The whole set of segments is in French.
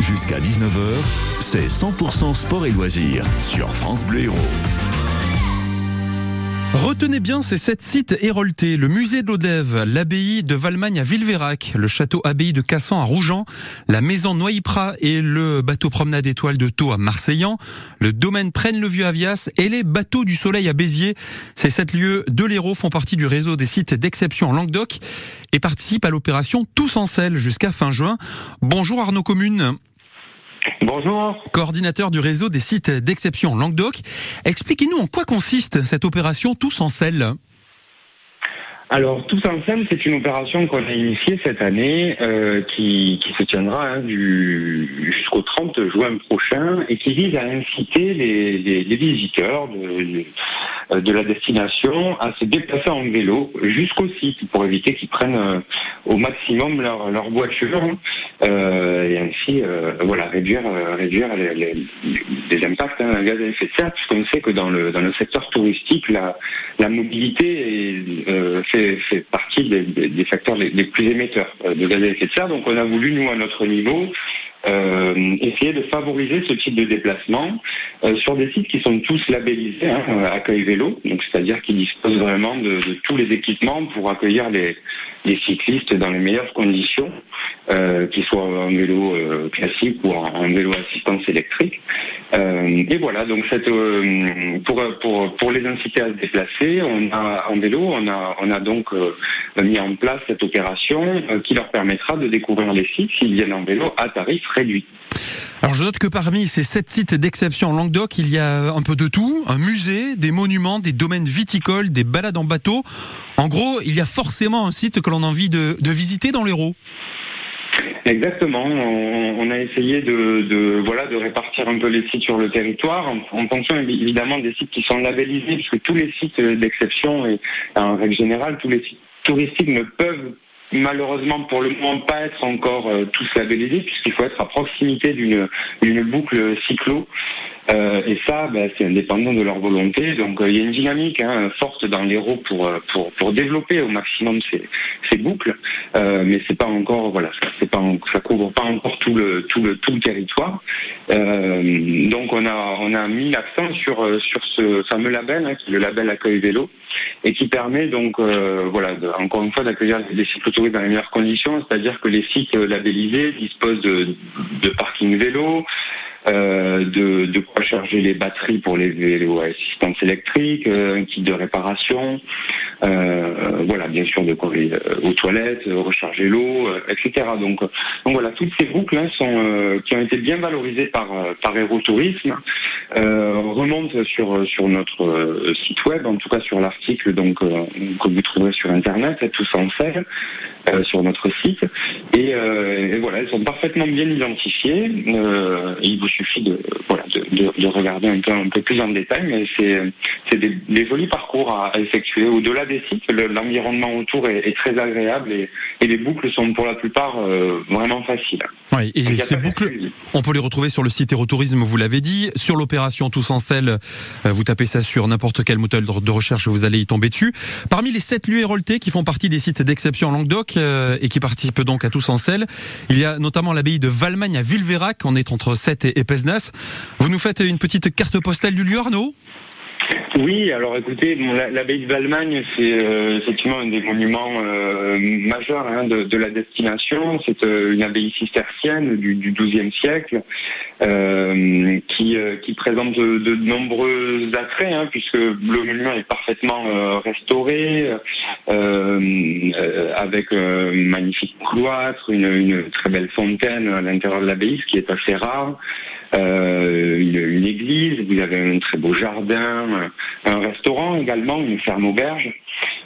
Jusqu'à 19h, c'est 100% sport et loisirs sur France Bleu Héros. Retenez bien ces sept sites héroltés. Le musée de l'Odève, l'abbaye de Valmagne à Villeverac, le château abbaye de Cassan à Rougeant, la maison Noyipra et le bateau promenade étoile de Thau à Marseillan, le domaine Prenne le Vieux Avias et les bateaux du Soleil à Béziers. Ces sept lieux de l'Hérault font partie du réseau des sites d'exception en Languedoc et participent à l'opération Tous en selle jusqu'à fin juin. Bonjour Arnaud Commune. Bonjour. Coordinateur du réseau des sites d'exception Languedoc. Expliquez-nous en quoi consiste cette opération Tous en selle. Alors, Tous Ensemble, c'est une opération qu'on a initiée cette année, euh, qui, se tiendra hein, jusqu'au 30 juin prochain, et qui vise à inciter les, visiteurs de, de, la destination à se déplacer en vélo jusqu'au site, pour éviter qu'ils prennent euh, au maximum leur, leur voiture, euh, et ainsi voilà, réduire, réduire les, impacts hein, gaz à effet de serre, puisqu'on sait que dans le, dans le secteur touristique, la, la mobilité est, fait fait, partie des, facteurs les, plus émetteurs euh, de gaz à effet de serre. Donc on a voulu, nous, à notre niveau, euh, essayer de favoriser ce type de déplacement euh, sur des sites qui sont tous labellisés hein, accueil vélo, donc c'est-à-dire qui disposent vraiment de, tous les équipements pour accueillir les, cyclistes dans les meilleures conditions, euh, qu'ils soient en vélo classique ou en, vélo assistance électrique. et voilà, donc pour, pour, pour les inciter à se déplacer, on a en vélo, on a, on a donc mis en place cette opération qui leur permettra de découvrir les sites s'ils viennent en vélo à tarif Alors je note que parmi ces sept sites d'exception en Languedoc, il y a un peu de tout, un musée, des monuments, des domaines viticoles, des balades en bateau. En gros, il y a forcément un site que l'on a envie de, visiter dans l'Hérault. Exactement. On, a essayé de, voilà de répartir un peu les sites sur le territoire en, fonction évidemment des sites qui sont labellisés, puisque tous les sites d'exception et en règle générale tous les sites touristiques ne peuvent malheureusement pour le moment pas être encore euh, tous labellisés puisqu'il faut être à proximité d'une boucle cyclo euh, et ça, bah, c'est indépendant de leur volonté. Donc euh, il y a une dynamique hein, forte dans l'Hérault pour, euh, pour, pour développer au maximum ces, ces boucles, mais c'est pas encore voilà, c'est pas ça couvre pas encore tout le tout le tout le territoire. donc on a on a mis l'accent sur sur ce fameux label, hein, qui est le label accueil vélo, et qui permet donc voilà encore une fois d'accueillir des cyclotouristes dans les meilleures conditions, c'est-à-dire que les sites labellisés disposent de, de parking vélo, euh, de, de, quoi charger les batteries pour les vélos à assistance électrique, euh, un kit de réparation, euh, voilà, bien sûr de quoi aller aux toilettes, recharger l'eau, etc. Donc, donc voilà, toutes ces boucles hein, sont qui ont été bien valorisées par par Aérotourisme remontent sur sur notre site web, en tout cas sur l'article donc que vous trouverez sur internet, tout ça en fait sur notre site. Et, et, voilà, elles sont parfaitement bien identifiées. Suffit de, voilà, de, regarder un peu, un peu plus en détail, mais c'est des, des, jolis parcours à, effectuer. Au-delà des sites, l'environnement autour est, très agréable et, les boucles sont pour la plupart euh, vraiment faciles. Oui, et ces boucles, on peut les retrouver sur le site Aérotourisme, vous l'avez dit. Sur l'opération Tous en selle, euh, vous tapez ça sur n'importe quel moteur de recherche, vous allez y tomber dessus. Parmi les sept lieux héroltés qui font partie des sites d'exception en Languedoc euh, et qui participent donc à Tous en selle, il y a notamment l'abbaye de Valmagne à Villeverac, on est entre 7 et, et Vous nous faites une petite carte postale du Arnaud? Oui, alors écoutez, l'abbaye de Valmagne, c'est euh, effectivement un des monuments euh, majeurs hein, de, la destination. C'est euh, une abbaye cistercienne du, XIIe siècle qui, présente de, nombreux attraits, hein, puisque le monument est parfaitement restauré, avec un magnifique cloître, une, une, très belle fontaine à l'intérieur de l'abbaye, ce qui est assez rare. Une, une, église, vous avez un très beau jardin, un restaurant également, une ferme auberge,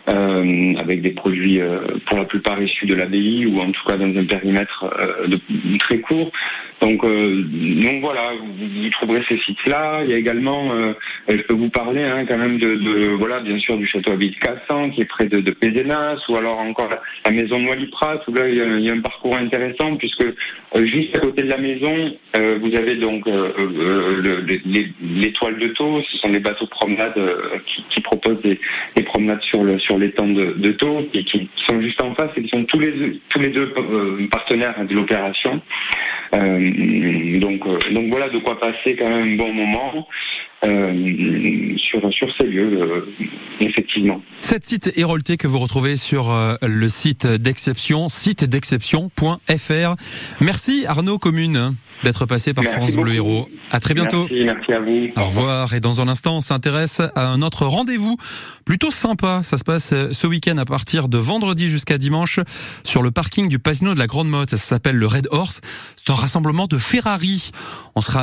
euh, avec des produits euh, pour la plupart issus de l'abbaye ou en tout cas dans un périmètre euh, de, très court. Donc, donc voilà, vous, trouverez ces sites-là. Il y a également, je peux vous parler hein, quand même de, voilà, bien sûr du château Abbé de Cassan qui est près de, de Pézenas, ou alors encore la, maison Noilipras où là il y, a, un parcours intéressant puisque juste à côté de la maison, vous avez donc l'étoile de Thau, ce sont les bateaux promenade qui, qui, propose des, des, promenades sur le sur l'étang de, de Taux et qui sont juste en face et qui sont tous les deux partenaires de l'opération. donc donc voilà de quoi passer quand même un bon moment. sur, sur ces lieux, effectivement. Sept sites héroltés que vous retrouvez sur le site d'exception, site d'exception.fr. Merci Arnaud Commune d'être passé par France Bleu Héros. À très bientôt. Merci, merci à vous. Au revoir. Et dans un instant, on s'intéresse à un autre rendez-vous plutôt sympa. Ça se passe ce week-end à partir de vendredi jusqu'à dimanche sur le parking du Pasino de la Grande Motte. Ça s'appelle le Red Horse. C'est un rassemblement de Ferrari. On sera avec